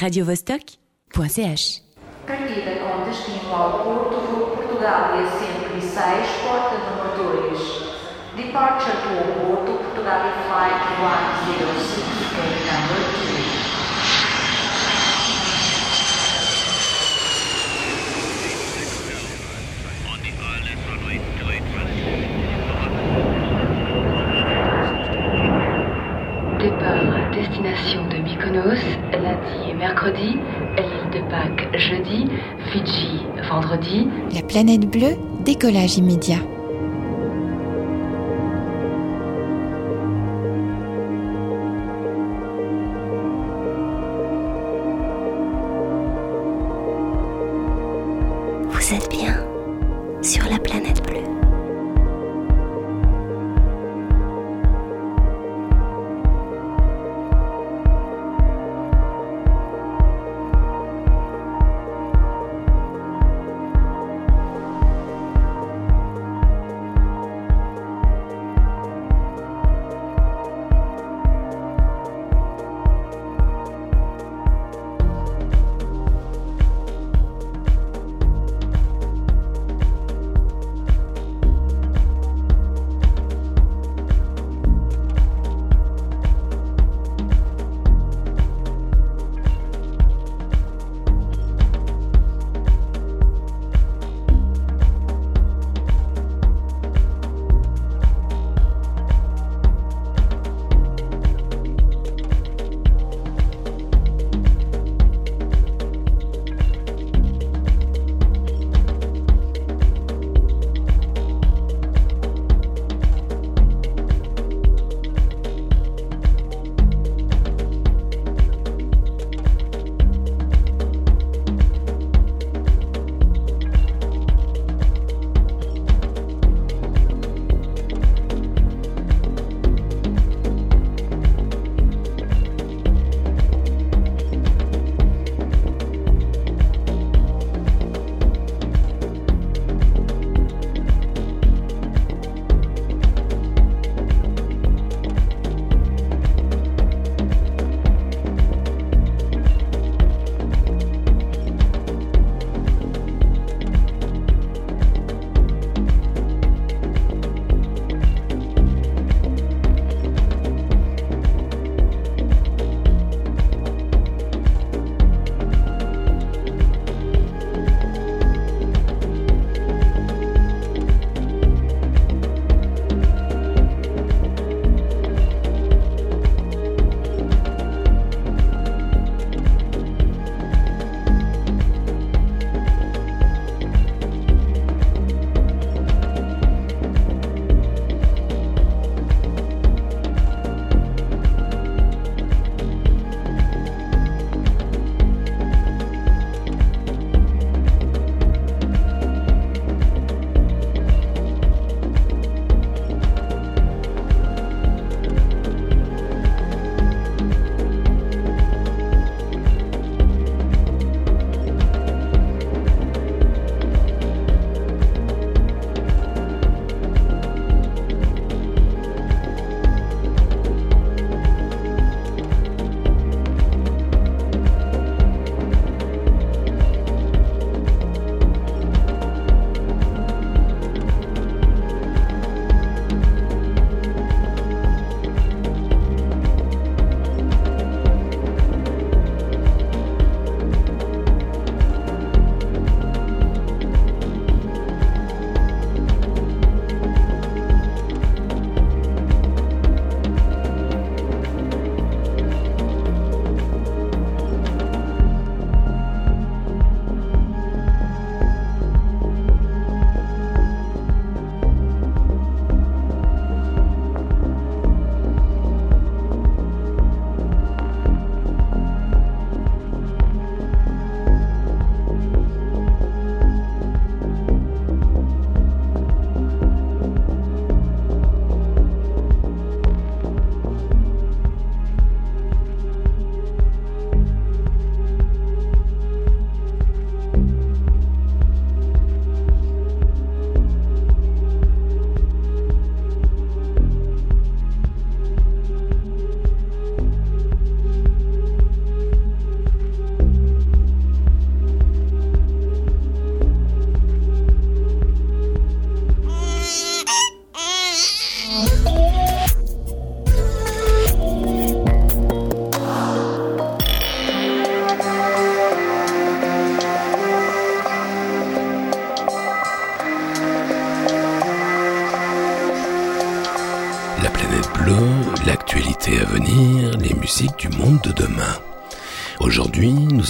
radiovostok.ch. Partida com destino ao Porto, e 106, porta número 2. Departure to Porto, Portugal e flight 106, gate number 2. Départ destination de Mykonos, lundi mercredi, l'île de Pâques jeudi, Fidji vendredi, La planète bleue, décollage immédiat.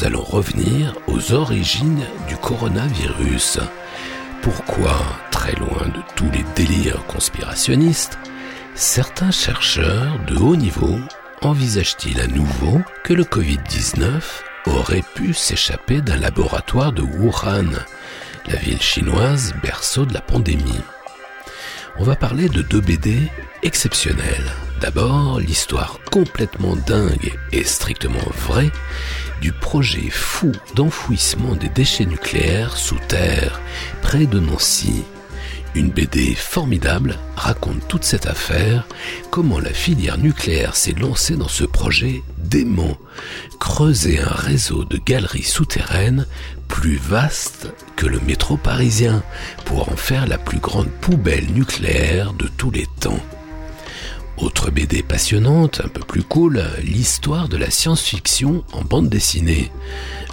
Allons revenir aux origines du coronavirus. Pourquoi, très loin de tous les délires conspirationnistes, certains chercheurs de haut niveau envisagent-ils à nouveau que le Covid-19 aurait pu s'échapper d'un laboratoire de Wuhan, la ville chinoise berceau de la pandémie? On va parler de deux BD exceptionnels. D'abord, l'histoire complètement dingue et strictement vraie du projet fou d'enfouissement des déchets nucléaires sous terre, près de Nancy. Une BD formidable raconte toute cette affaire, comment la filière nucléaire s'est lancée dans ce projet dément, creuser un réseau de galeries souterraines plus vaste que le métro parisien pour en faire la plus grande poubelle nucléaire de tous les temps. Autre BD passionnante, un peu plus cool, l'histoire de la science-fiction en bande dessinée.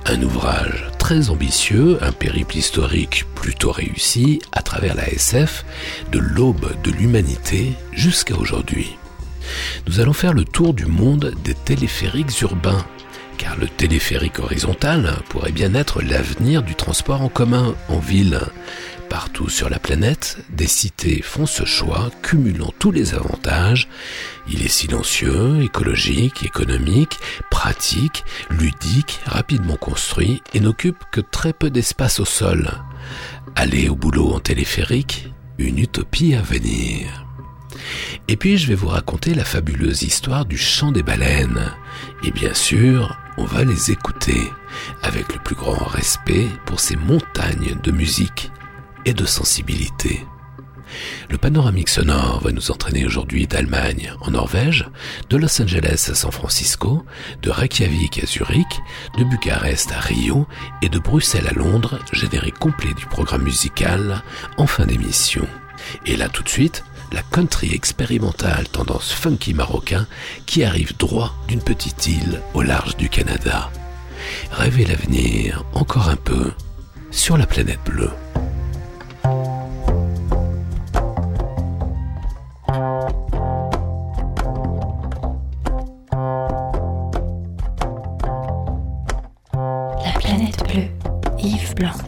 Un ouvrage très ambitieux, un périple historique plutôt réussi à travers la SF, de l'aube de l'humanité jusqu'à aujourd'hui. Nous allons faire le tour du monde des téléphériques urbains, car le téléphérique horizontal pourrait bien être l'avenir du transport en commun en ville. Partout sur la planète, des cités font ce choix, cumulant tous les avantages. Il est silencieux, écologique, économique, pratique, ludique, rapidement construit et n'occupe que très peu d'espace au sol. Aller au boulot en téléphérique, une utopie à venir. Et puis je vais vous raconter la fabuleuse histoire du chant des baleines. Et bien sûr, on va les écouter avec le plus grand respect pour ces montagnes de musique et de sensibilité. Le panoramique sonore va nous entraîner aujourd'hui d'Allemagne en Norvège, de Los Angeles à San Francisco, de Reykjavik à Zurich, de Bucarest à Rio et de Bruxelles à Londres, générique complet du programme musical en fin d'émission. Et là tout de suite, la country expérimentale tendance funky marocain qui arrive droit d'une petite île au large du Canada. Rêvez l'avenir encore un peu sur la planète bleue. blanc.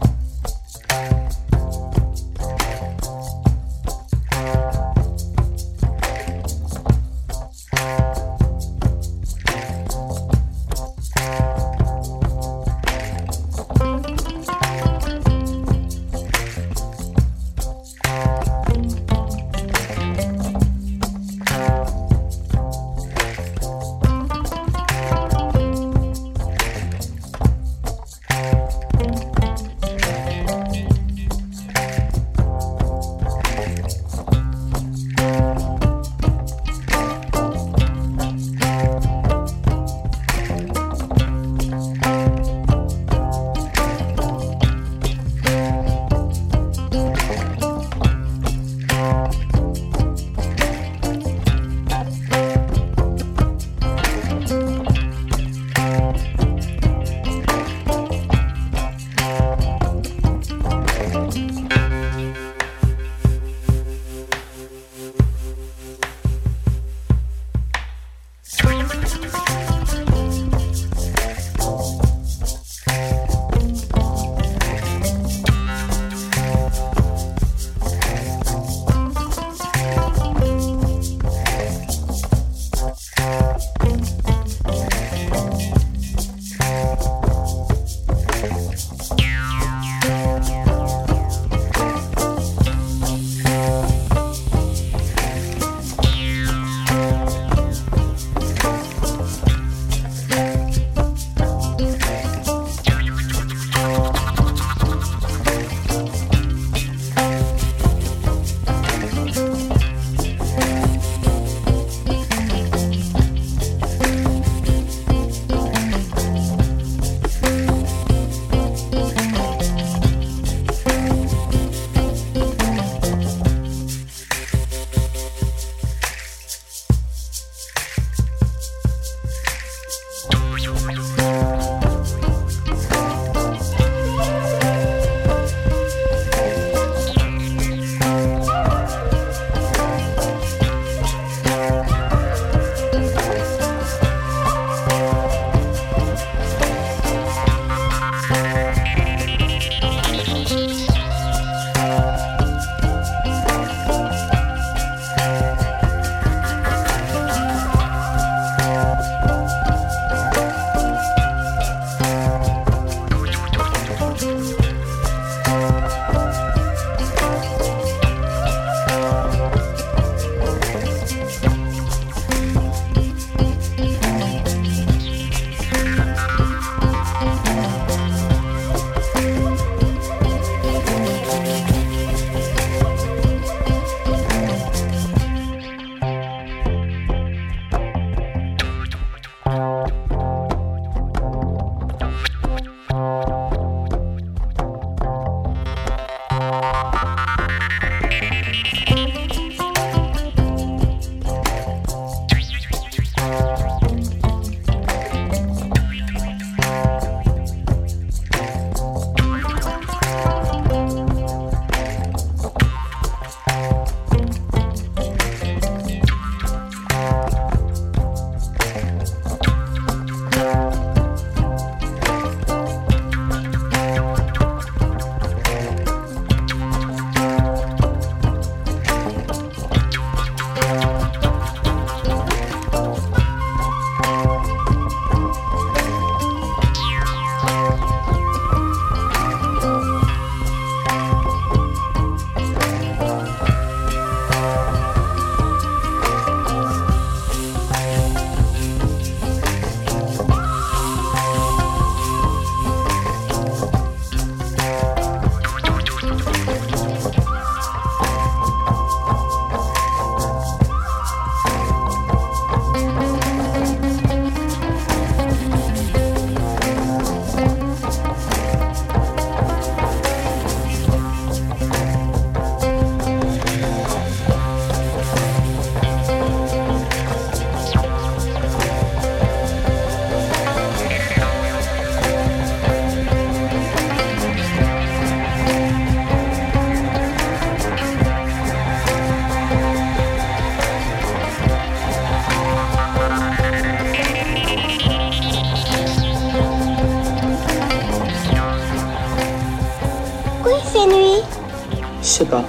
Sais pas.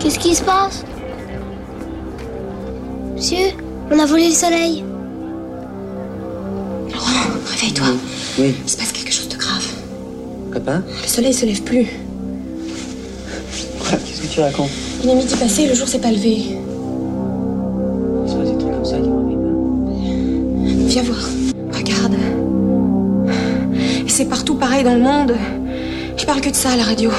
Qu'est-ce qui se passe? Monsieur, on a volé le soleil. Laurent, réveille-toi. Oui. Il se passe quelque chose de grave. Papa? Le soleil se lève plus. Quoi? Qu'est-ce que tu racontes? Il est midi passé et le jour s'est pas levé. Il se passe des trucs comme ça qui pas. Viens voir. Regarde. Et c'est partout pareil dans le monde. Je parle que de ça à la radio.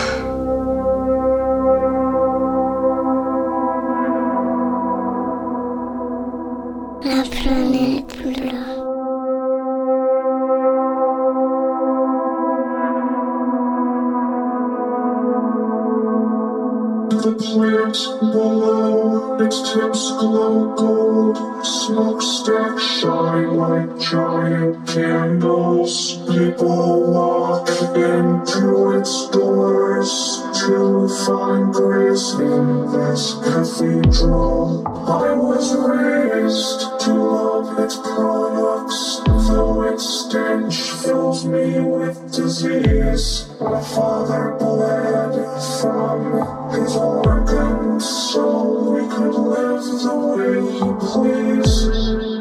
Find grace in this cathedral. I was raised to love its products, though its stench fills me with disease. My father bled from his organs so we could live the way he pleased.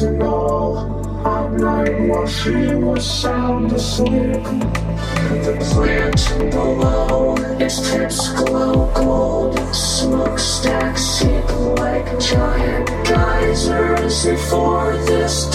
For fentanyl. At night while she was sound asleep, the plant below its tips glow gold. Smokestacks heap like giant geysers before this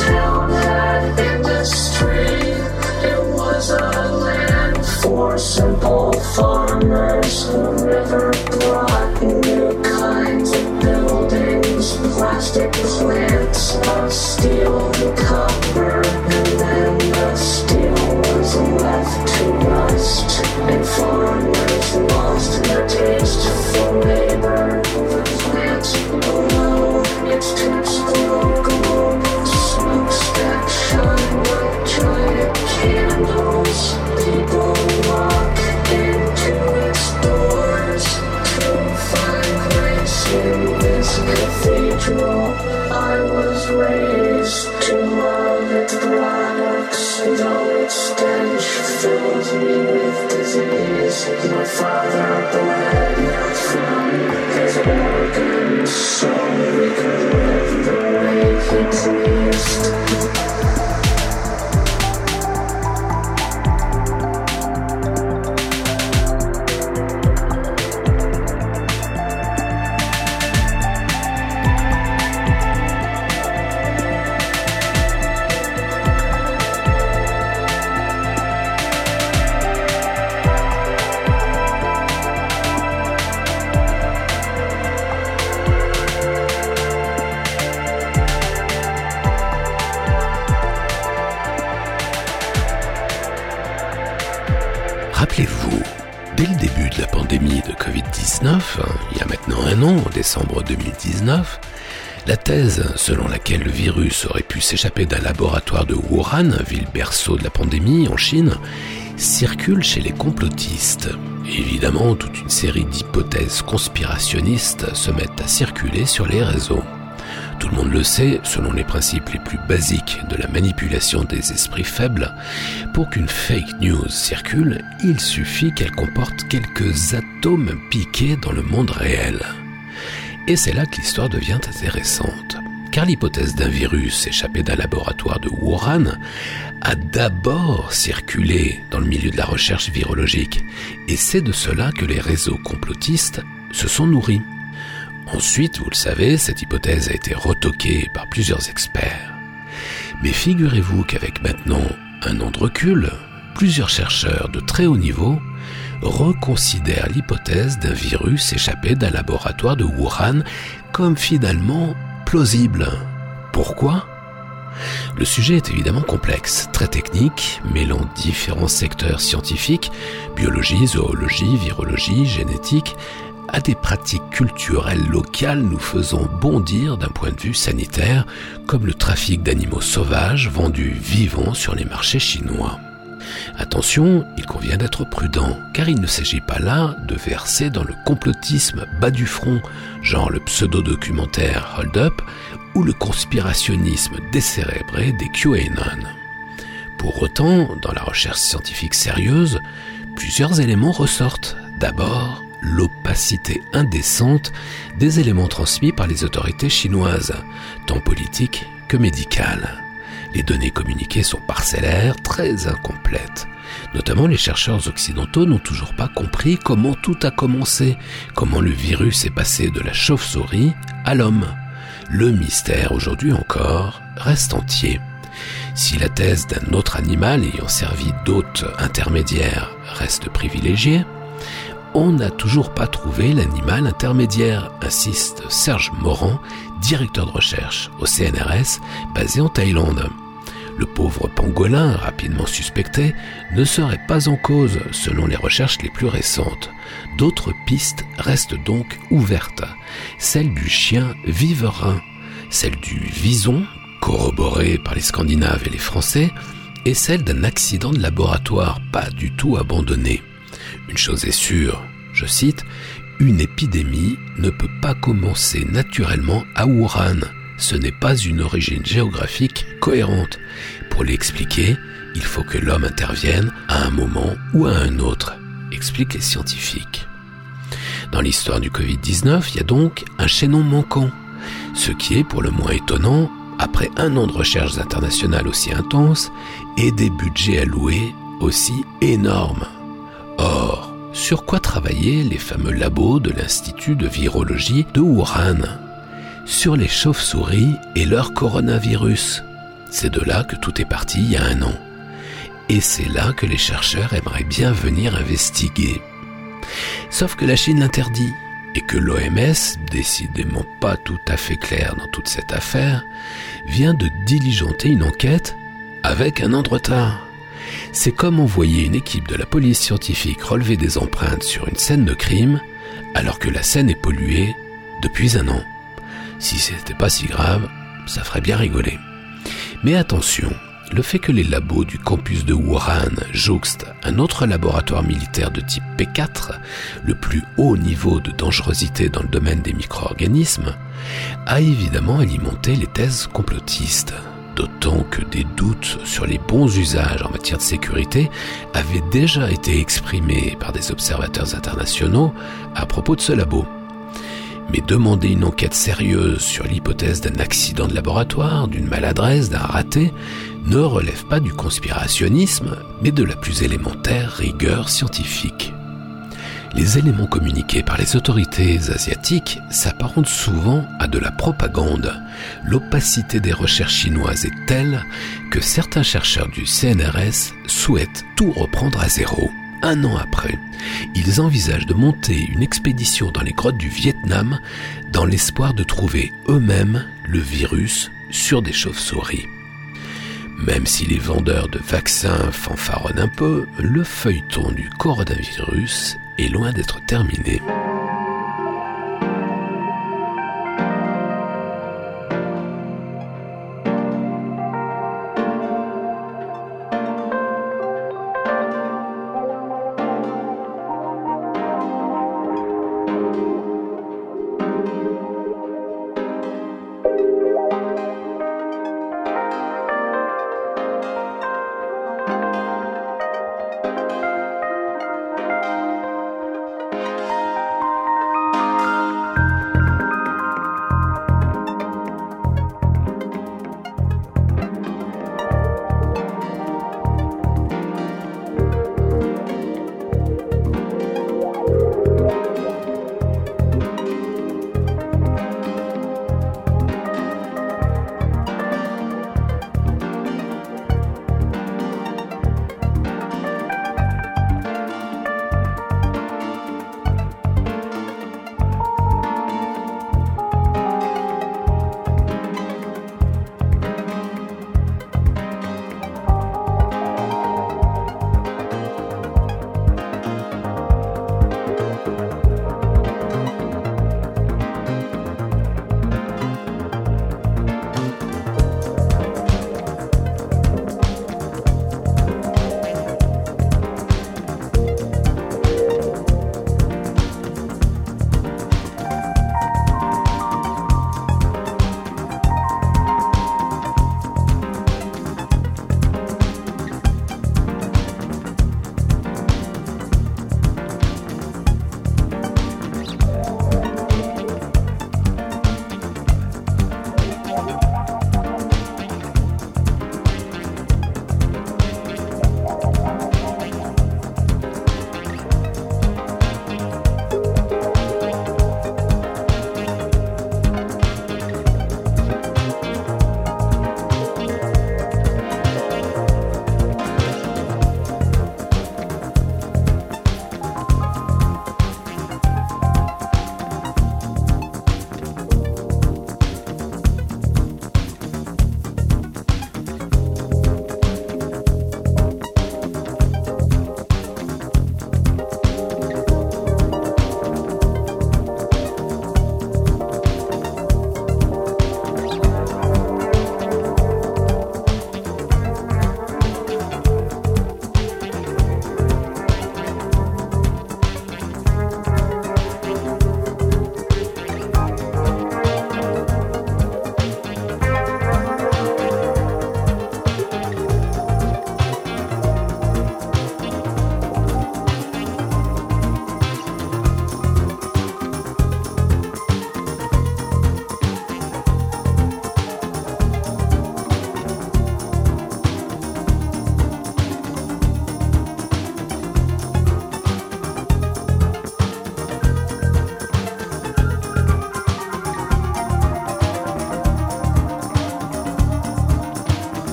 This is my father, the way. Décembre 2019, la thèse selon laquelle le virus aurait pu s'échapper d'un laboratoire de Wuhan, ville berceau de la pandémie en Chine, circule chez les complotistes. évidemment, toute une série d'hypothèses conspirationnistes se mettent à circuler sur les réseaux. Tout le monde le sait, selon les principes les plus basiques de la manipulation des esprits faibles, pour qu'une fake news circule, il suffit qu'elle comporte quelques atomes piqués dans le monde réel. Et c'est là que l'histoire devient intéressante. Car l'hypothèse d'un virus échappé d'un laboratoire de Wuhan a d'abord circulé dans le milieu de la recherche virologique. Et c'est de cela que les réseaux complotistes se sont nourris. Ensuite, vous le savez, cette hypothèse a été retoquée par plusieurs experts. Mais figurez-vous qu'avec maintenant un an de recul, plusieurs chercheurs de très haut niveau reconsidèrent l'hypothèse d'un virus échappé d'un laboratoire de Wuhan comme finalement plausible. Pourquoi? Le sujet est évidemment complexe, très technique, mêlant différents secteurs scientifiques, biologie, zoologie, virologie, génétique, à des pratiques culturelles locales nous faisant bondir d'un point de vue sanitaire, comme le trafic d'animaux sauvages vendus vivants sur les marchés chinois. Attention, il convient d'être prudent, car il ne s'agit pas là de verser dans le complotisme bas du front, genre le pseudo-documentaire Hold Up ou le conspirationnisme décérébré des QAnon. Pour autant, dans la recherche scientifique sérieuse, plusieurs éléments ressortent. D'abord, l'opacité indécente des éléments transmis par les autorités chinoises, tant politiques que médicales. Les données communiquées sont parcellaires, très incomplètes. Notamment les chercheurs occidentaux n'ont toujours pas compris comment tout a commencé, comment le virus est passé de la chauve-souris à l'homme. Le mystère aujourd'hui encore reste entier. Si la thèse d'un autre animal ayant servi d'hôte intermédiaire reste privilégiée, on n'a toujours pas trouvé l'animal intermédiaire, insiste Serge Morand, directeur de recherche au CNRS basé en Thaïlande. Le pauvre pangolin, rapidement suspecté, ne serait pas en cause selon les recherches les plus récentes. D'autres pistes restent donc ouvertes. Celle du chien viverin, celle du vison, corroborée par les Scandinaves et les Français, et celle d'un accident de laboratoire pas du tout abandonné. Une chose est sûre, je cite, une épidémie ne peut pas commencer naturellement à Wuhan ce n'est pas une origine géographique cohérente. Pour l'expliquer, il faut que l'homme intervienne à un moment ou à un autre, expliquent les scientifiques. Dans l'histoire du Covid-19, il y a donc un chaînon manquant, ce qui est pour le moins étonnant après un an de recherches internationales aussi intenses et des budgets alloués aussi énormes. Or, sur quoi travaillaient les fameux labos de l'Institut de virologie de Wuhan? Sur les chauves-souris et leur coronavirus. C'est de là que tout est parti il y a un an. Et c'est là que les chercheurs aimeraient bien venir investiguer. Sauf que la Chine l'interdit et que l'OMS, décidément pas tout à fait clair dans toute cette affaire, vient de diligenter une enquête avec un an de retard. C'est comme envoyer une équipe de la police scientifique relever des empreintes sur une scène de crime alors que la scène est polluée depuis un an. Si c'était pas si grave, ça ferait bien rigoler. Mais attention, le fait que les labos du campus de Wuhan jouxtent un autre laboratoire militaire de type P4, le plus haut niveau de dangerosité dans le domaine des micro-organismes, a évidemment alimenté les thèses complotistes. D'autant que des doutes sur les bons usages en matière de sécurité avaient déjà été exprimés par des observateurs internationaux à propos de ce labo. Mais demander une enquête sérieuse sur l'hypothèse d'un accident de laboratoire, d'une maladresse, d'un raté, ne relève pas du conspirationnisme, mais de la plus élémentaire rigueur scientifique. Les éléments communiqués par les autorités asiatiques s'apparentent souvent à de la propagande. L'opacité des recherches chinoises est telle que certains chercheurs du CNRS souhaitent tout reprendre à zéro un an après, ils envisagent de monter une expédition dans les grottes du Vietnam dans l'espoir de trouver eux-mêmes le virus sur des chauves-souris. Même si les vendeurs de vaccins fanfaronnent un peu, le feuilleton du coronavirus est loin d'être terminé.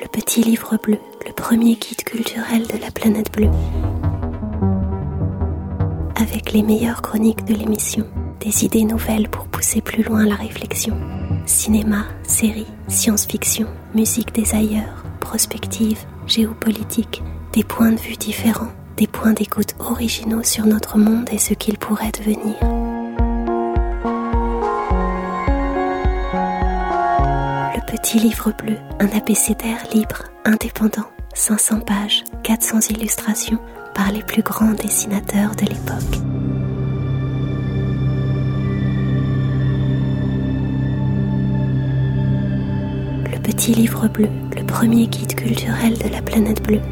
Le petit livre bleu, le premier guide culturel de la planète bleue. Avec les meilleures chroniques de l'émission, des idées nouvelles pour pousser plus loin la réflexion. Cinéma, séries, science-fiction, musique des ailleurs, prospective, géopolitique, des points de vue différents, des points d'écoute originaux sur notre monde et ce qu'il pourrait devenir. Le petit livre bleu, un abécédaire libre, indépendant, 500 pages, 400 illustrations par les plus grands dessinateurs de l'époque. Le petit livre bleu, le premier guide culturel de la planète bleue.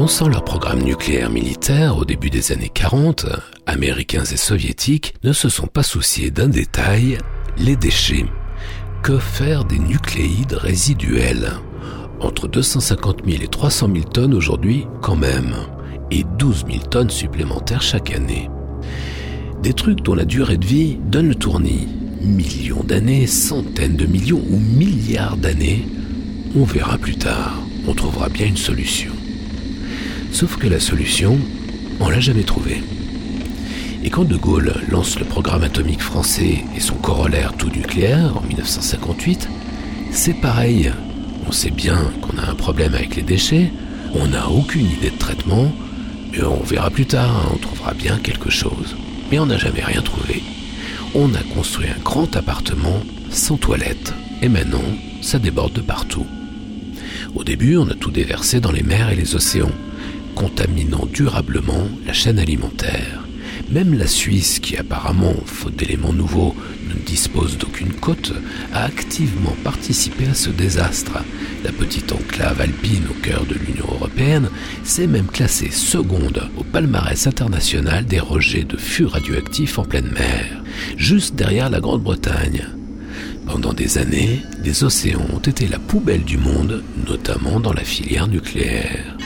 Lançant leur programme nucléaire militaire au début des années 40, Américains et Soviétiques ne se sont pas souciés d'un détail, les déchets. Que faire des nucléides résiduels? Entre 250 000 et 300 000 tonnes aujourd'hui quand même, et 12 000 tonnes supplémentaires chaque année. Des trucs dont la durée de vie donne le tournis. Millions d'années, centaines de millions ou milliards d'années, on verra plus tard, on trouvera bien une solution. Sauf que la solution, on l'a jamais trouvée. Et quand De Gaulle lance le programme atomique français et son corollaire tout nucléaire en 1958, c'est pareil. On sait bien qu'on a un problème avec les déchets, on n'a aucune idée de traitement, mais on verra plus tard, on trouvera bien quelque chose. Mais on n'a jamais rien trouvé. On a construit un grand appartement sans toilette, et maintenant, ça déborde de partout. Au début, on a tout déversé dans les mers et les océans, contaminant durablement la chaîne alimentaire. Même la Suisse, qui apparemment, faute d'éléments nouveaux, ne dispose d'aucune côte, a activement participé à ce désastre. La petite enclave alpine au cœur de l'Union européenne s'est même classée seconde au palmarès international des rejets de fûts radioactifs en pleine mer, juste derrière la Grande-Bretagne. Pendant des années, les océans ont été la poubelle du monde, notamment dans la filière nucléaire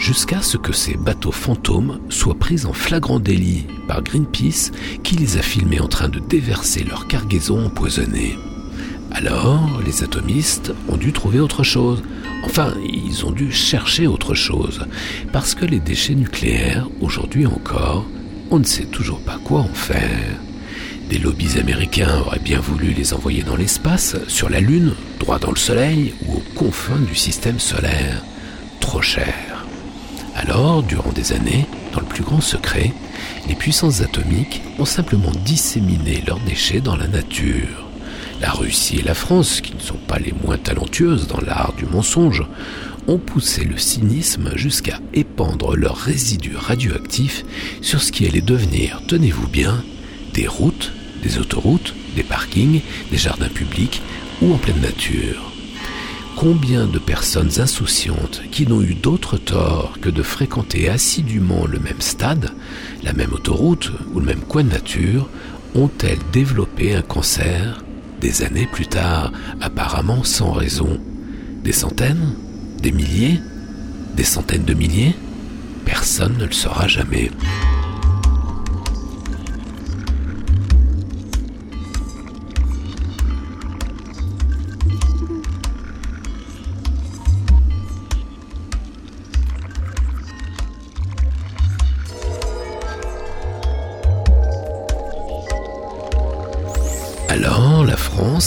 jusqu'à ce que ces bateaux fantômes soient pris en flagrant délit par Greenpeace qui les a filmés en train de déverser leur cargaison empoisonnée. Alors, les atomistes ont dû trouver autre chose. Enfin, ils ont dû chercher autre chose. Parce que les déchets nucléaires, aujourd'hui encore, on ne sait toujours pas quoi en faire. Des lobbies américains auraient bien voulu les envoyer dans l'espace, sur la Lune, droit dans le Soleil ou aux confins du système solaire. Trop cher. Alors, durant des années, dans le plus grand secret, les puissances atomiques ont simplement disséminé leurs déchets dans la nature. La Russie et la France, qui ne sont pas les moins talentueuses dans l'art du mensonge, ont poussé le cynisme jusqu'à épandre leurs résidus radioactifs sur ce qui allait devenir, tenez-vous bien, des routes, des autoroutes, des parkings, des jardins publics ou en pleine nature. Combien de personnes insouciantes qui n'ont eu d'autre tort que de fréquenter assidûment le même stade, la même autoroute ou le même coin de nature ont-elles développé un cancer des années plus tard, apparemment sans raison? Des centaines? Des milliers? Des centaines de milliers? Personne ne le saura jamais.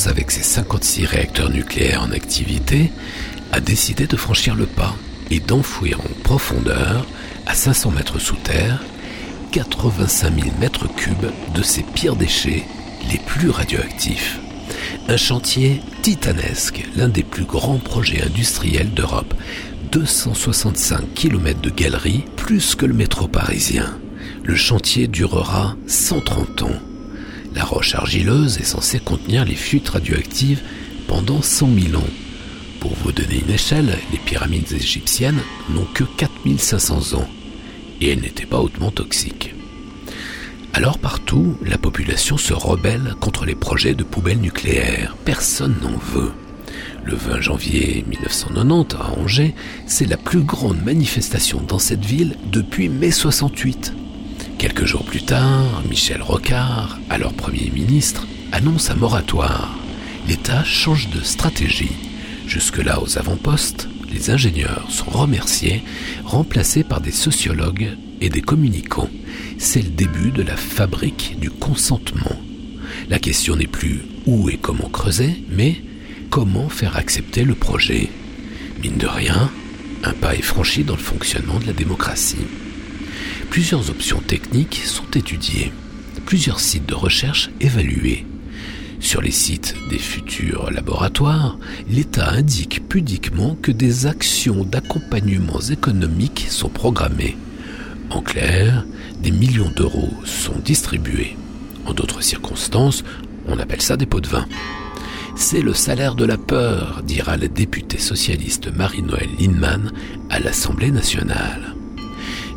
Avec ses 56 réacteurs nucléaires en activité, a décidé de franchir le pas et d'enfouir en profondeur, à 500 mètres sous terre, 85 000 mètres cubes de ses pires déchets les plus radioactifs. Un chantier titanesque, l'un des plus grands projets industriels d'Europe. 265 km de galeries, plus que le métro parisien. Le chantier durera 130 ans. La roche argileuse est censée contenir les fuites radioactives pendant 100 000 ans. Pour vous donner une échelle, les pyramides égyptiennes n'ont que 4500 ans et elles n'étaient pas hautement toxiques. Alors partout, la population se rebelle contre les projets de poubelles nucléaires. Personne n'en veut. Le 20 janvier 1990 à Angers, c'est la plus grande manifestation dans cette ville depuis mai 68. Quelques jours plus tard, Michel Rocard, alors Premier ministre, annonce un moratoire. L'État change de stratégie. Jusque-là, aux avant-postes, les ingénieurs sont remerciés, remplacés par des sociologues et des communicants. C'est le début de la fabrique du consentement. La question n'est plus où et comment creuser, mais comment faire accepter le projet. Mine de rien, un pas est franchi dans le fonctionnement de la démocratie. Plusieurs options techniques sont étudiées, plusieurs sites de recherche évalués. Sur les sites des futurs laboratoires, l'État indique pudiquement que des actions d'accompagnement économiques sont programmées. En clair, des millions d'euros sont distribués. En d'autres circonstances, on appelle ça des pots de vin. C'est le salaire de la peur, dira la députée socialiste Marie-Noël Lindemann à l'Assemblée nationale.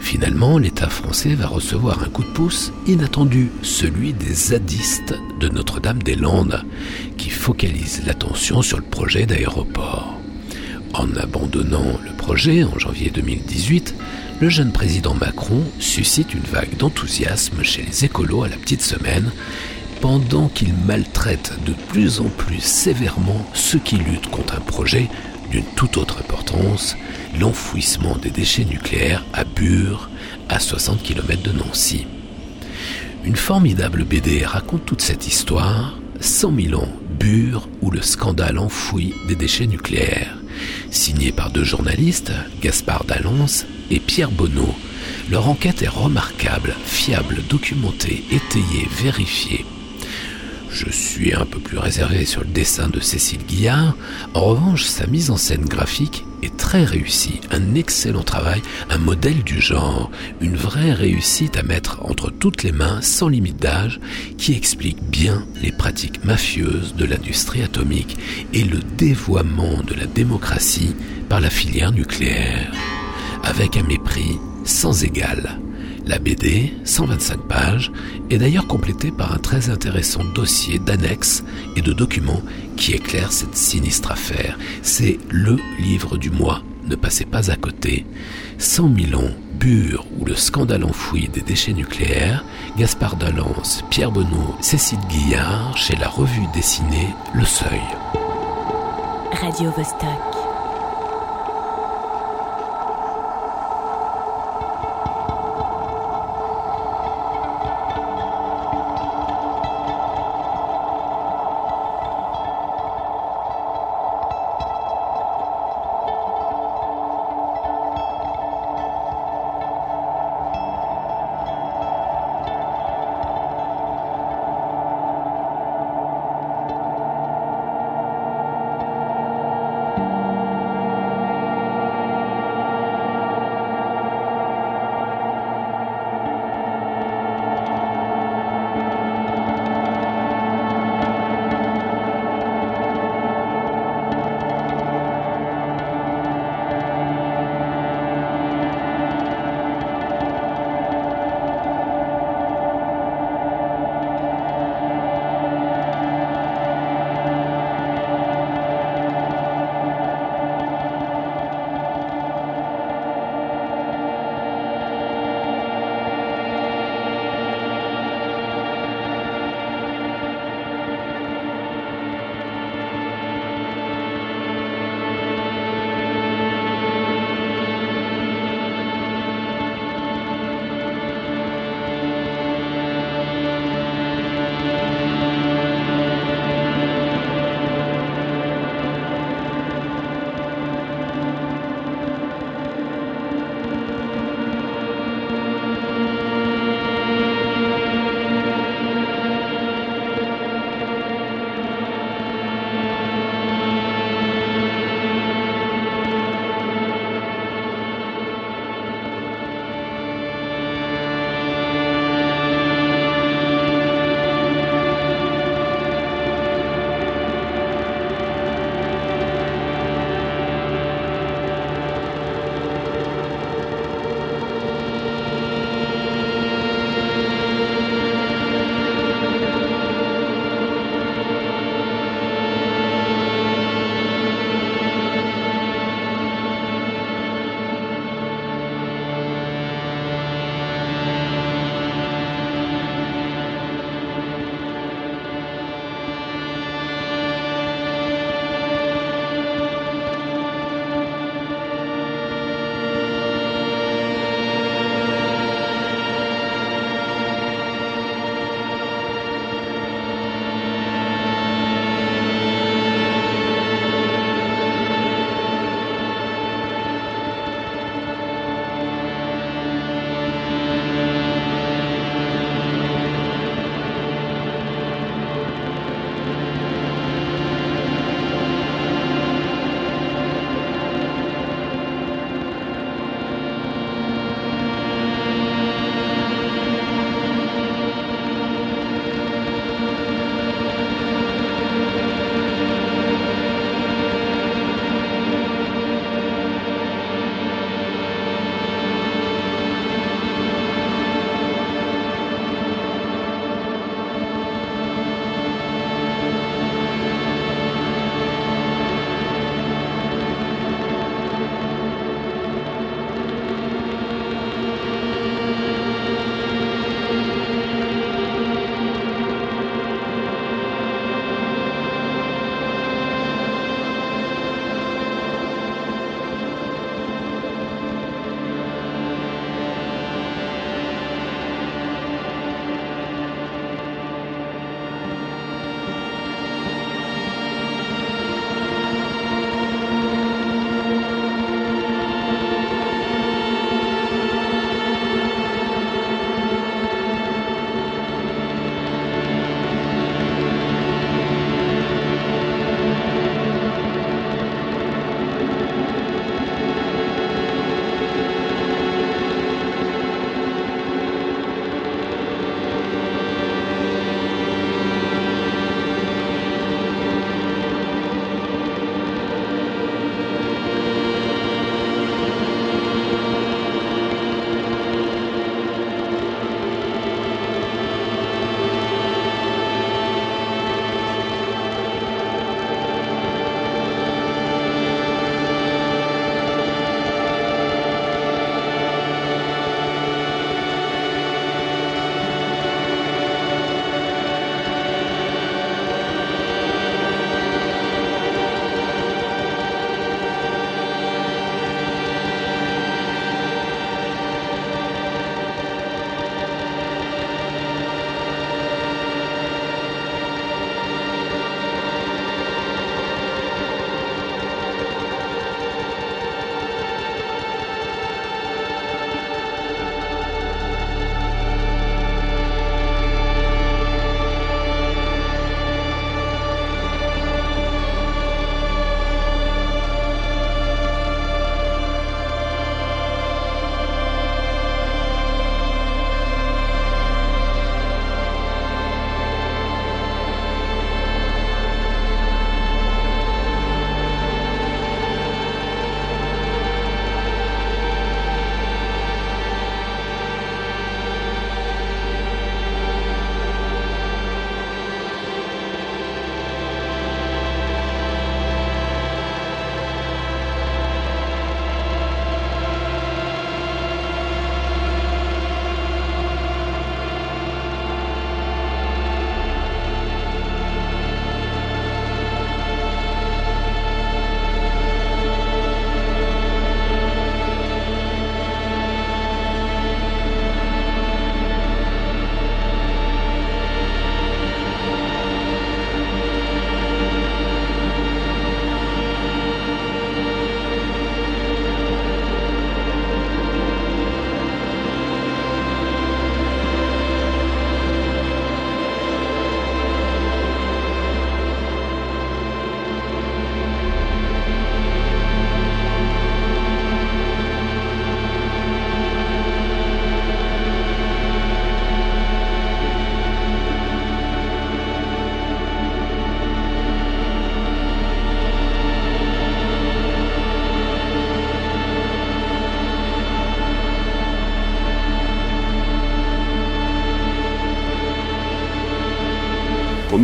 Finalement, l'État français va recevoir un coup de pouce inattendu, celui des zadistes de Notre-Dame-des-Landes, qui focalisent l'attention sur le projet d'aéroport. En abandonnant le projet en janvier 2018, le jeune président Macron suscite une vague d'enthousiasme chez les écolos à la petite semaine, pendant qu'il maltraite de plus en plus sévèrement ceux qui luttent contre un projet d'une toute autre importance, l'enfouissement des déchets nucléaires à Bure, à 60 km de Nancy. Une formidable BD raconte toute cette histoire, 100 000 ans, Bure, où le scandale enfoui des déchets nucléaires. Signé par deux journalistes, Gaspard Dallance et Pierre Bonneau, leur enquête est remarquable, fiable, documentée, étayée, vérifiée. Je suis un peu plus réservé sur le dessin de Cécile Guillard. En revanche, sa mise en scène graphique est très réussie. Un excellent travail, un modèle du genre, une vraie réussite à mettre entre toutes les mains, sans limite d'âge, qui explique bien les pratiques mafieuses de l'industrie atomique et le dévoiement de la démocratie par la filière nucléaire. Avec un mépris sans égal. La BD, 125 pages, est d'ailleurs complétée par un très intéressant dossier d'annexes et de documents qui éclairent cette sinistre affaire. C'est le livre du mois, ne passez pas à côté. 100 000 ans, Bure ou le scandale enfoui des déchets nucléaires, Gaspard Dallance, Pierre Bonneau, Cécile Guillard, chez la revue dessinée Le Seuil. Radio Vostok.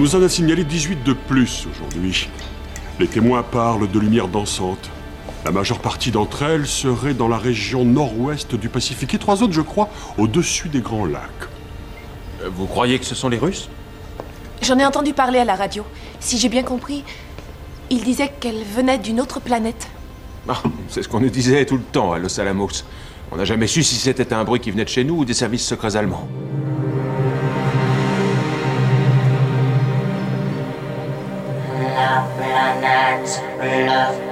Nous en a signalé 18 de plus aujourd'hui. Les témoins parlent de lumières dansantes. La majeure partie d'entre elles seraient dans la région nord-ouest du Pacifique et trois autres, je crois, au-dessus des Grands Lacs. Euh, Vous croyez que ce sont les Russes? J'en ai entendu parler à la radio. Si j'ai bien compris, il disait qu'elle venait d'une autre planète. Ah, C'est ce qu'on nous disait tout le temps à Los Alamos. On n'a jamais su si c'était un bruit qui venait de chez nous ou des services secrets allemands. La planète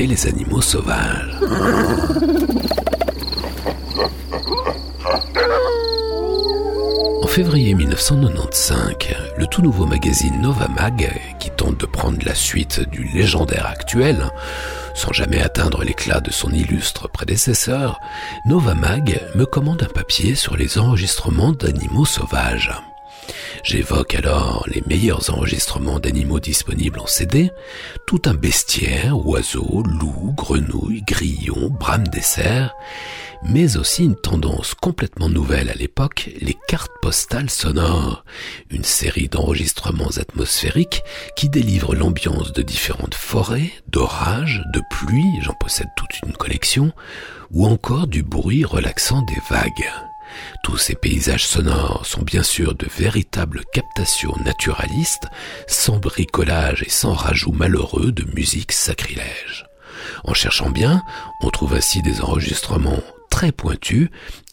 les animaux sauvages. En février 1995, le tout nouveau magazine Nova Mag, qui tente de prendre la suite du légendaire actuel, sans jamais atteindre l'éclat de son illustre prédécesseur, Nova Mag me commande un papier sur les enregistrements d'animaux sauvages. J'évoque alors les meilleurs enregistrements d'animaux disponibles en CD, tout un bestiaire, oiseaux, loups, grenouilles, grillons, brames dessert, mais aussi une tendance complètement nouvelle à l'époque, les cartes postales sonores, une série d'enregistrements atmosphériques qui délivrent l'ambiance de différentes forêts, d'orages, de pluie, j'en possède toute une collection, ou encore du bruit relaxant des vagues. Tous ces paysages sonores sont bien sûr de véritables captations naturalistes, sans bricolage et sans rajout malheureux de musique sacrilège. En cherchant bien, on trouve ainsi des enregistrements très pointu,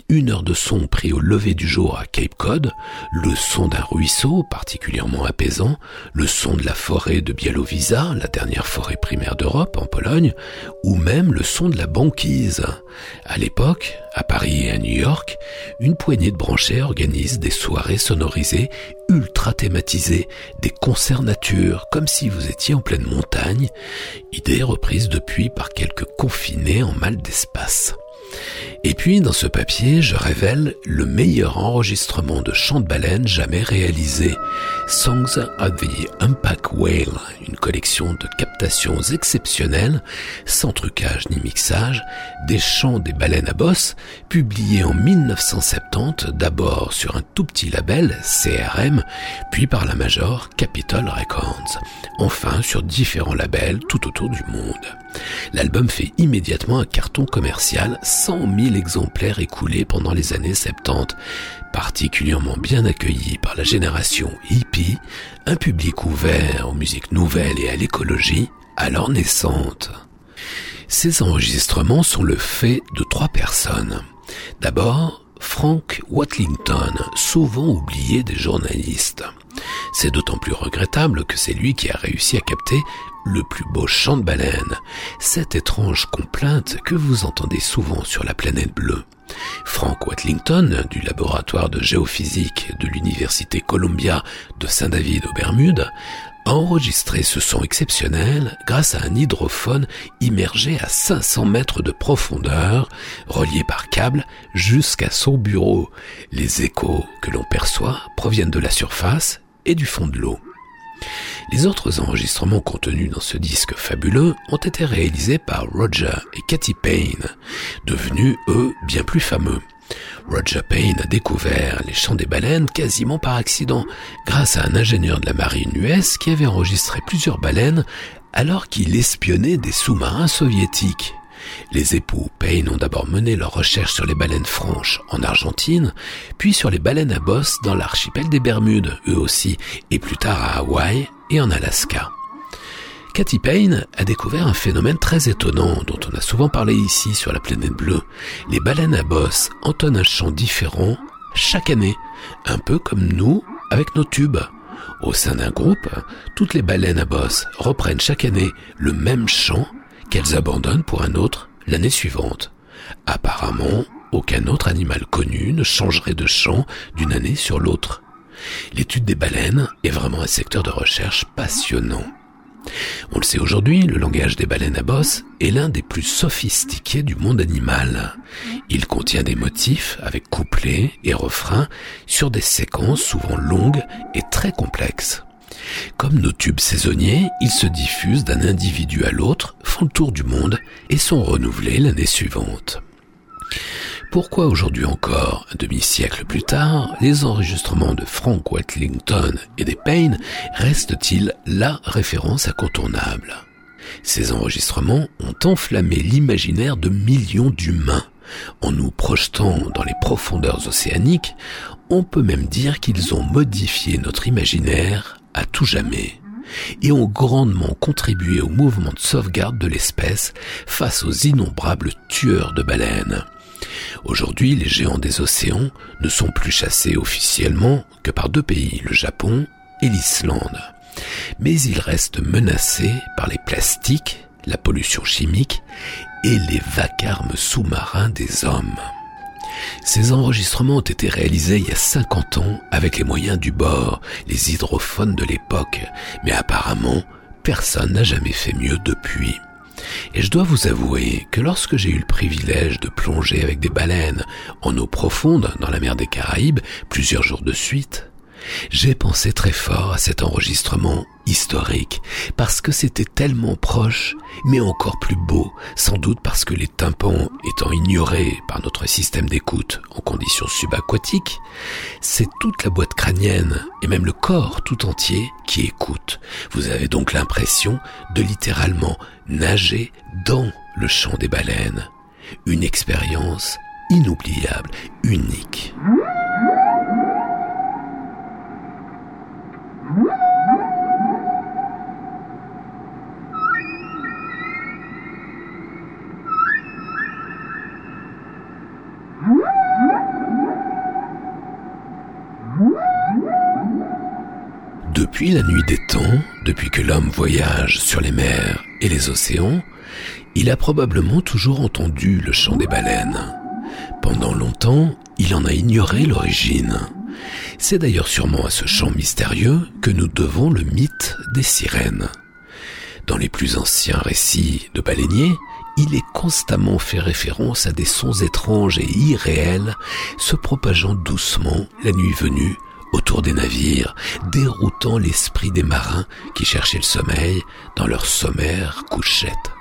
une heure de son pris au lever du jour à Cape Cod, le son d'un ruisseau particulièrement apaisant, le son de la forêt de Białowieża, la dernière forêt primaire d'Europe en Pologne, ou même le son de la banquise. À l'époque, à Paris et à New York, une poignée de branchés organise des soirées sonorisées ultra thématisées, des concerts nature, comme si vous étiez en pleine montagne, idée reprise depuis par quelques confinés en mal d'espace. Et puis, dans ce papier, je révèle le meilleur enregistrement de chant de baleine jamais réalisé. Songs of the Unpack Whale, une collection de captations exceptionnelles, sans trucage ni mixage, des chants des baleines à bosse, publiés en 1970 d'abord sur un tout petit label, CRM, puis par la major Capitol Records, enfin sur différents labels tout autour du monde. L'album fait immédiatement un carton commercial, 100 000 exemplaires écoulés pendant les années 70, particulièrement bien accueilli par la génération hippie, un public ouvert aux musiques nouvelles et à l'écologie, alors naissante. Ces enregistrements sont le fait de trois personnes. D'abord, Frank Watlington, souvent oublié des journalistes. C'est d'autant plus regrettable que c'est lui qui a réussi à capter le plus beau chant de baleine, cette étrange complainte que vous entendez souvent sur la planète bleue. Frank Watlington, du laboratoire de géophysique de l'Université Columbia de Saint-David aux Bermudes, a enregistré ce son exceptionnel grâce à un hydrophone immergé à 500 mètres de profondeur, relié par câble jusqu'à son bureau. Les échos que l'on perçoit proviennent de la surface et du fond de l'eau. Les autres enregistrements contenus dans ce disque fabuleux ont été réalisés par Roger et Katy Payne, devenus eux bien plus fameux. Roger Payne a découvert les chants des baleines quasiment par accident, grâce à un ingénieur de la marine US qui avait enregistré plusieurs baleines alors qu'il espionnait des sous-marins soviétiques. Les époux Payne ont d'abord mené leurs recherches sur les baleines franches en Argentine, puis sur les baleines à bosse dans l'archipel des Bermudes, eux aussi, et plus tard à Hawaï et en Alaska. Cathy Payne a découvert un phénomène très étonnant dont on a souvent parlé ici sur la planète bleue. Les baleines à bosse entonnent un chant différent chaque année, un peu comme nous avec nos tubes. Au sein d'un groupe, toutes les baleines à bosse reprennent chaque année le même chant qu'elles abandonnent pour un autre l'année suivante. Apparemment, aucun autre animal connu ne changerait de chant d'une année sur l'autre. L'étude des baleines est vraiment un secteur de recherche passionnant. On le sait aujourd'hui, le langage des baleines à bosse est l'un des plus sophistiqués du monde animal. Il contient des motifs avec couplets et refrains sur des séquences souvent longues et très complexes. Comme nos tubes saisonniers, ils se diffusent d'un individu à l'autre, font le tour du monde et sont renouvelés l'année suivante. Pourquoi aujourd'hui encore, un demi-siècle plus tard, les enregistrements de Frank Watlington et des Payne restent-ils la référence incontournable? Ces enregistrements ont enflammé l'imaginaire de millions d'humains. En nous projetant dans les profondeurs océaniques, on peut même dire qu'ils ont modifié notre imaginaire tout jamais et ont grandement contribué au mouvement de sauvegarde de l'espèce face aux innombrables tueurs de baleines. Aujourd'hui, les géants des océans ne sont plus chassés officiellement que par deux pays, le Japon et l'Islande. Mais il reste menacé par les plastiques, la pollution chimique et les vacarmes sous-marins des hommes. Ces enregistrements ont été réalisés il y a 50 ans avec les moyens du bord, les hydrophones de l'époque, mais apparemment, personne n'a jamais fait mieux depuis. Et je dois vous avouer que lorsque j'ai eu le privilège de plonger avec des baleines en eau profonde dans la mer des Caraïbes plusieurs jours de suite, j'ai pensé très fort à cet enregistrement historique, parce que c'était tellement proche, mais encore plus beau, sans doute parce que les tympans étant ignorés par notre système d'écoute en conditions subaquatiques, c'est toute la boîte crânienne et même le corps tout entier qui écoute. Vous avez donc l'impression de littéralement nager dans le champ des baleines. Une expérience inoubliable, unique. Depuis la nuit des temps, depuis que l'homme voyage sur les mers et les océans, il a probablement toujours entendu le chant des baleines. Pendant longtemps, il en a ignoré l'origine. C'est d'ailleurs sûrement à ce chant mystérieux que nous devons le mythe des sirènes. Dans les plus anciens récits de baleiniers, il est constamment fait référence à des sons étranges et irréels se propageant doucement la nuit venue autour des navires, déroutant l'esprit des marins qui cherchaient le sommeil dans leur sommaire couchette.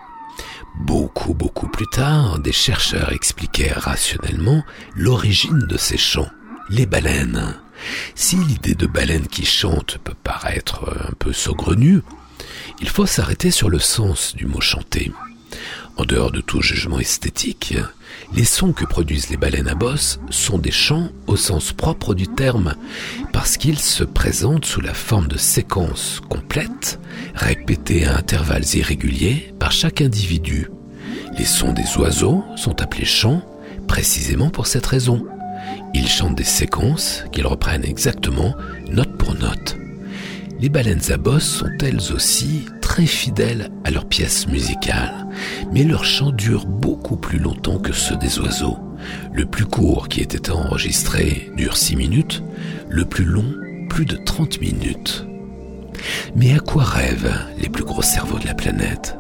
Beaucoup, beaucoup plus tard, des chercheurs expliquèrent rationnellement l'origine de ces chants, les baleines. Si l'idée de baleine qui chante peut paraître un peu saugrenue, il faut s'arrêter sur le sens du mot chanter. En dehors de tout jugement esthétique, les sons que produisent les baleines à bosse sont des chants au sens propre du terme, parce qu'ils se présentent sous la forme de séquences complètes, répétées à intervalles irréguliers par chaque individu. Les sons des oiseaux sont appelés chants précisément pour cette raison. Ils chantent des séquences qu'ils reprennent exactement, note pour note. Les baleines à bosse sont elles aussi très fidèles à leur pièce musicale, mais leur chant dure beaucoup plus longtemps que ceux des oiseaux. Le plus court qui ait été enregistré dure 6 minutes, le plus long plus de 30 minutes. Mais à quoi rêvent les plus gros cerveaux de la planète?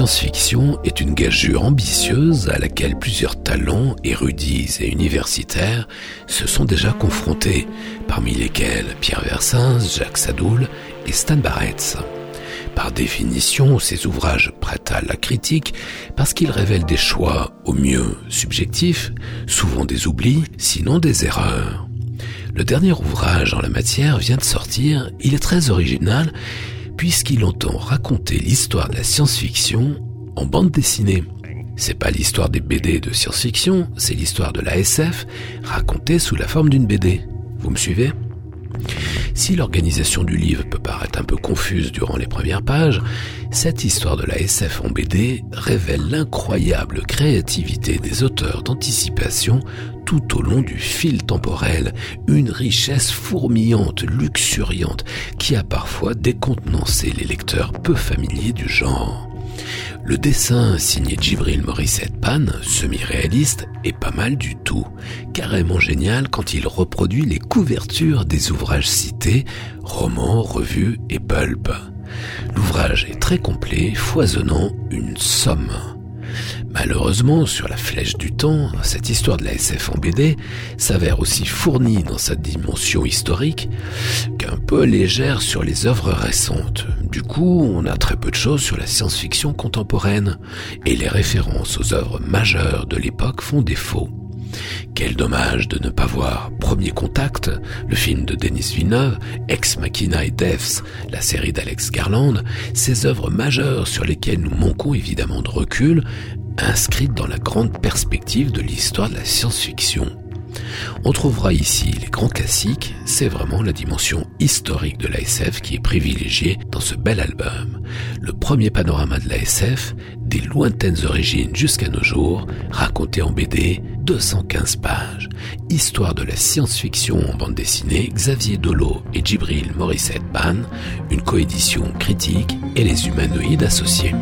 Science-fiction est une gageure ambitieuse à laquelle plusieurs talents, érudits et universitaires se sont déjà confrontés, parmi lesquels Pierre Versins, Jacques Sadoul et Stan Barretz. Par définition, ces ouvrages prêtent à la critique parce qu'ils révèlent des choix au mieux subjectifs, souvent des oublis, sinon des erreurs. Le dernier ouvrage en la matière vient de sortir, il est très original puisqu'il entend raconter l'histoire de la science-fiction en bande dessinée. C'est pas l'histoire des BD de science-fiction, c'est l'histoire de la SF racontée sous la forme d'une BD. Vous me suivez? Si l'organisation du livre peut paraître un peu confuse durant les premières pages, cette histoire de la SF en BD révèle l'incroyable créativité des auteurs d'anticipation tout au long du fil temporel, une richesse fourmillante, luxuriante, qui a parfois décontenancé les lecteurs peu familiers du genre. Le dessin signé Djibril Morissette Pan, semi-réaliste, est pas mal du tout. Carrément génial quand il reproduit les couvertures des ouvrages cités, romans, revues et pulp. L'ouvrage est très complet, foisonnant, une somme. Malheureusement, sur la flèche du temps, cette histoire de la SF en BD s'avère aussi fournie dans sa dimension historique qu'un peu légère sur les œuvres récentes. Du coup, on a très peu de choses sur la science-fiction contemporaine, et les références aux œuvres majeures de l'époque font défaut. Quel dommage de ne pas voir Premier Contact, le film de Denis Villeneuve, Ex Machina et Deaths, la série d'Alex Garland, ces œuvres majeures sur lesquelles nous manquons évidemment de recul, inscrites dans la grande perspective de l'histoire de la science-fiction. On trouvera ici les grands classiques, c'est vraiment la dimension historique de l'ASF qui est privilégiée dans ce bel album. Le premier panorama de l'ASF, des lointaines origines jusqu'à nos jours, raconté en BD, 215 pages. Histoire de la science-fiction en bande dessinée, Xavier Dolo et Djibril Morissette Ban, une coédition critique et les humanoïdes associés.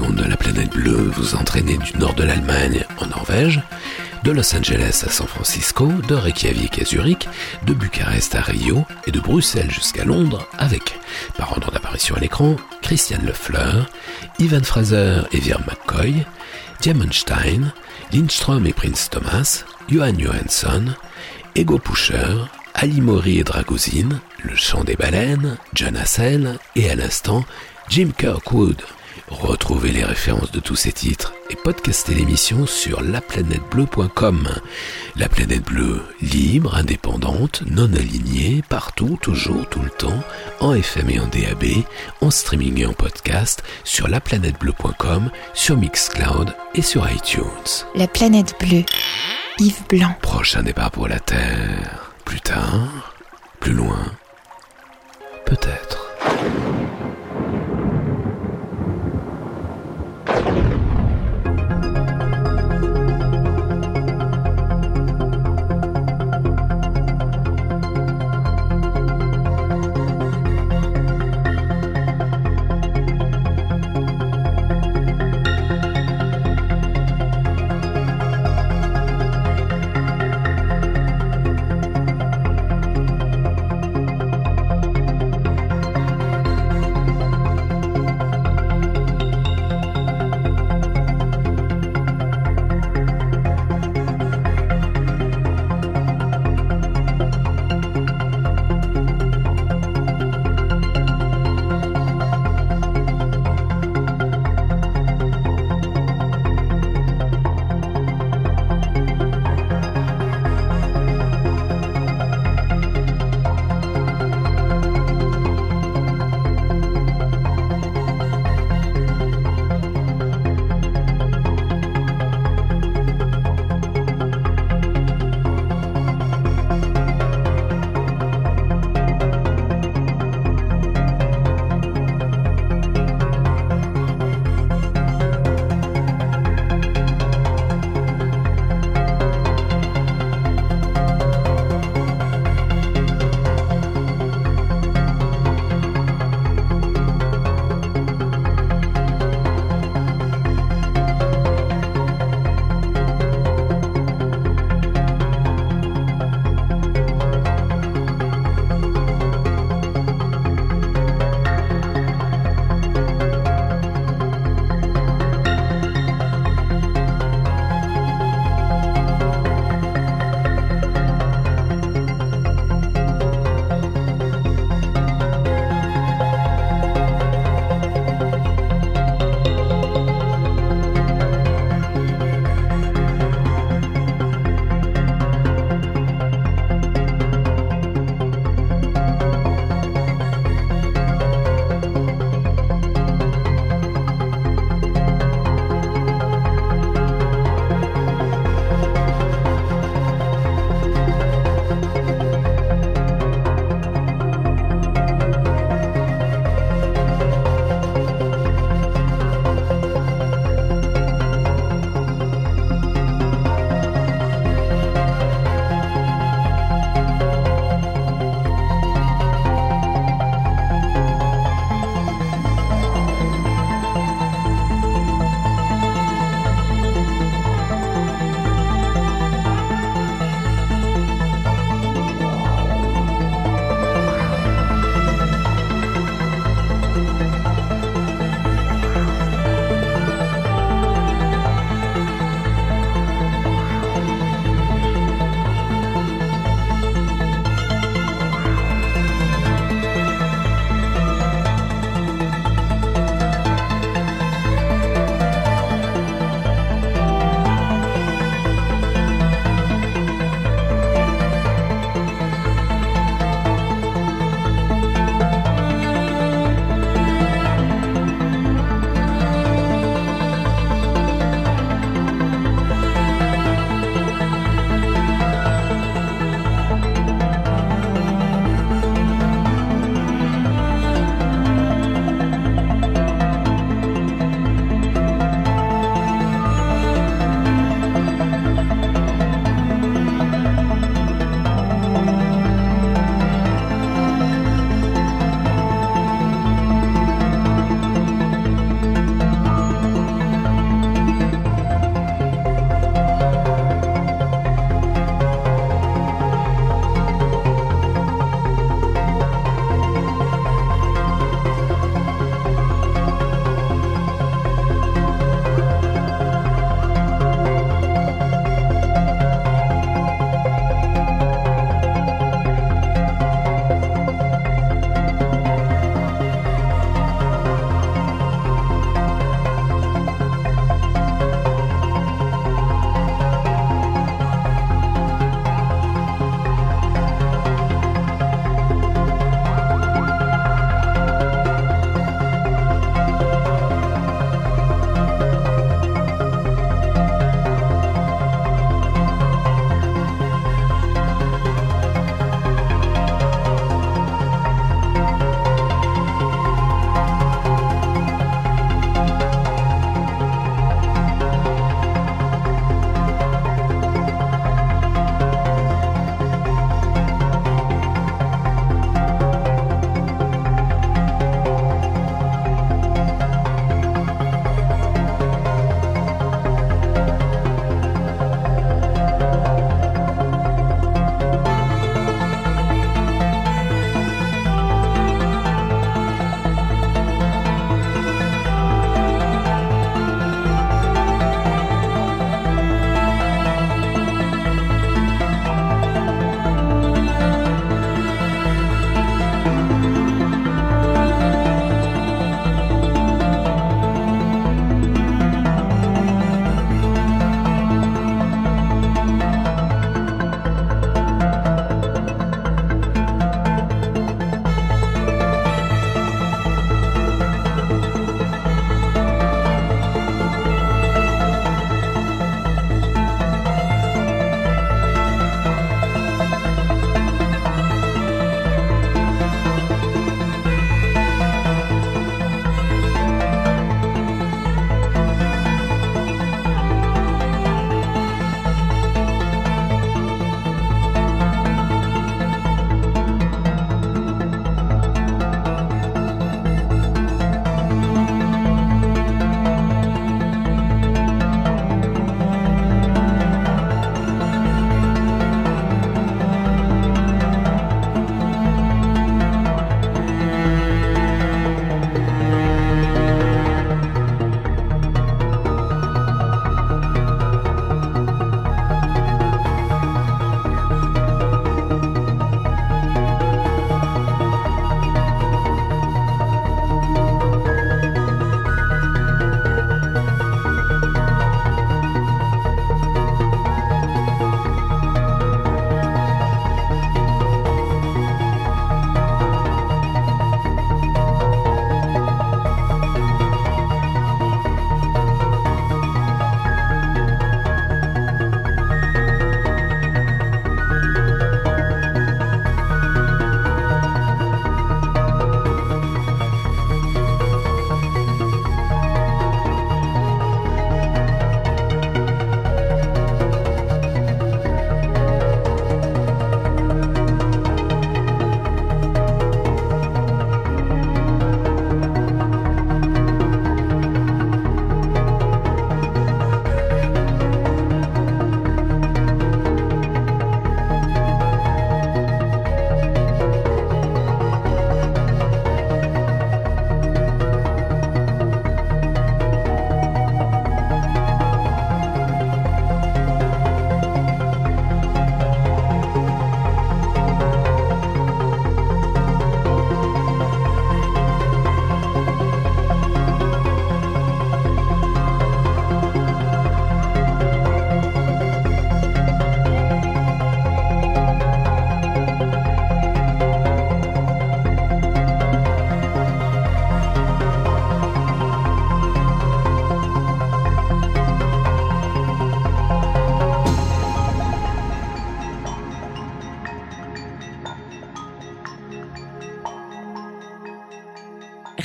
De la planète bleue vous entraînez du nord de l'Allemagne en Norvège, de Los Angeles à San Francisco, de Reykjavik à Zurich, de Bucarest à Rio et de Bruxelles jusqu'à Londres avec, par ordre d'apparition à l'écran, Christiane Lefleur, Ivan Fraser et Vir McCoy, Diamonstein, Lindström et Prince Thomas, Johan Johansson, Ego Pusher, Ali Mori et Dragozine, Le Chant des Baleines, John Hassel et à l'instant Jim Kirkwood. Retrouvez les références de tous ces titres et podcastez l'émission sur laplanètebleu.com. La planète bleue, libre, indépendante, non alignée, partout, toujours, tout le temps, en FM et en DAB, en streaming et en podcast, sur laplanètebleu.com, sur Mixcloud et sur iTunes. La planète bleue, Yves Blanc. Prochain départ pour la Terre. Plus tard, plus loin, peut-être. Thank you.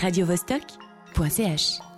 radiovostok.ch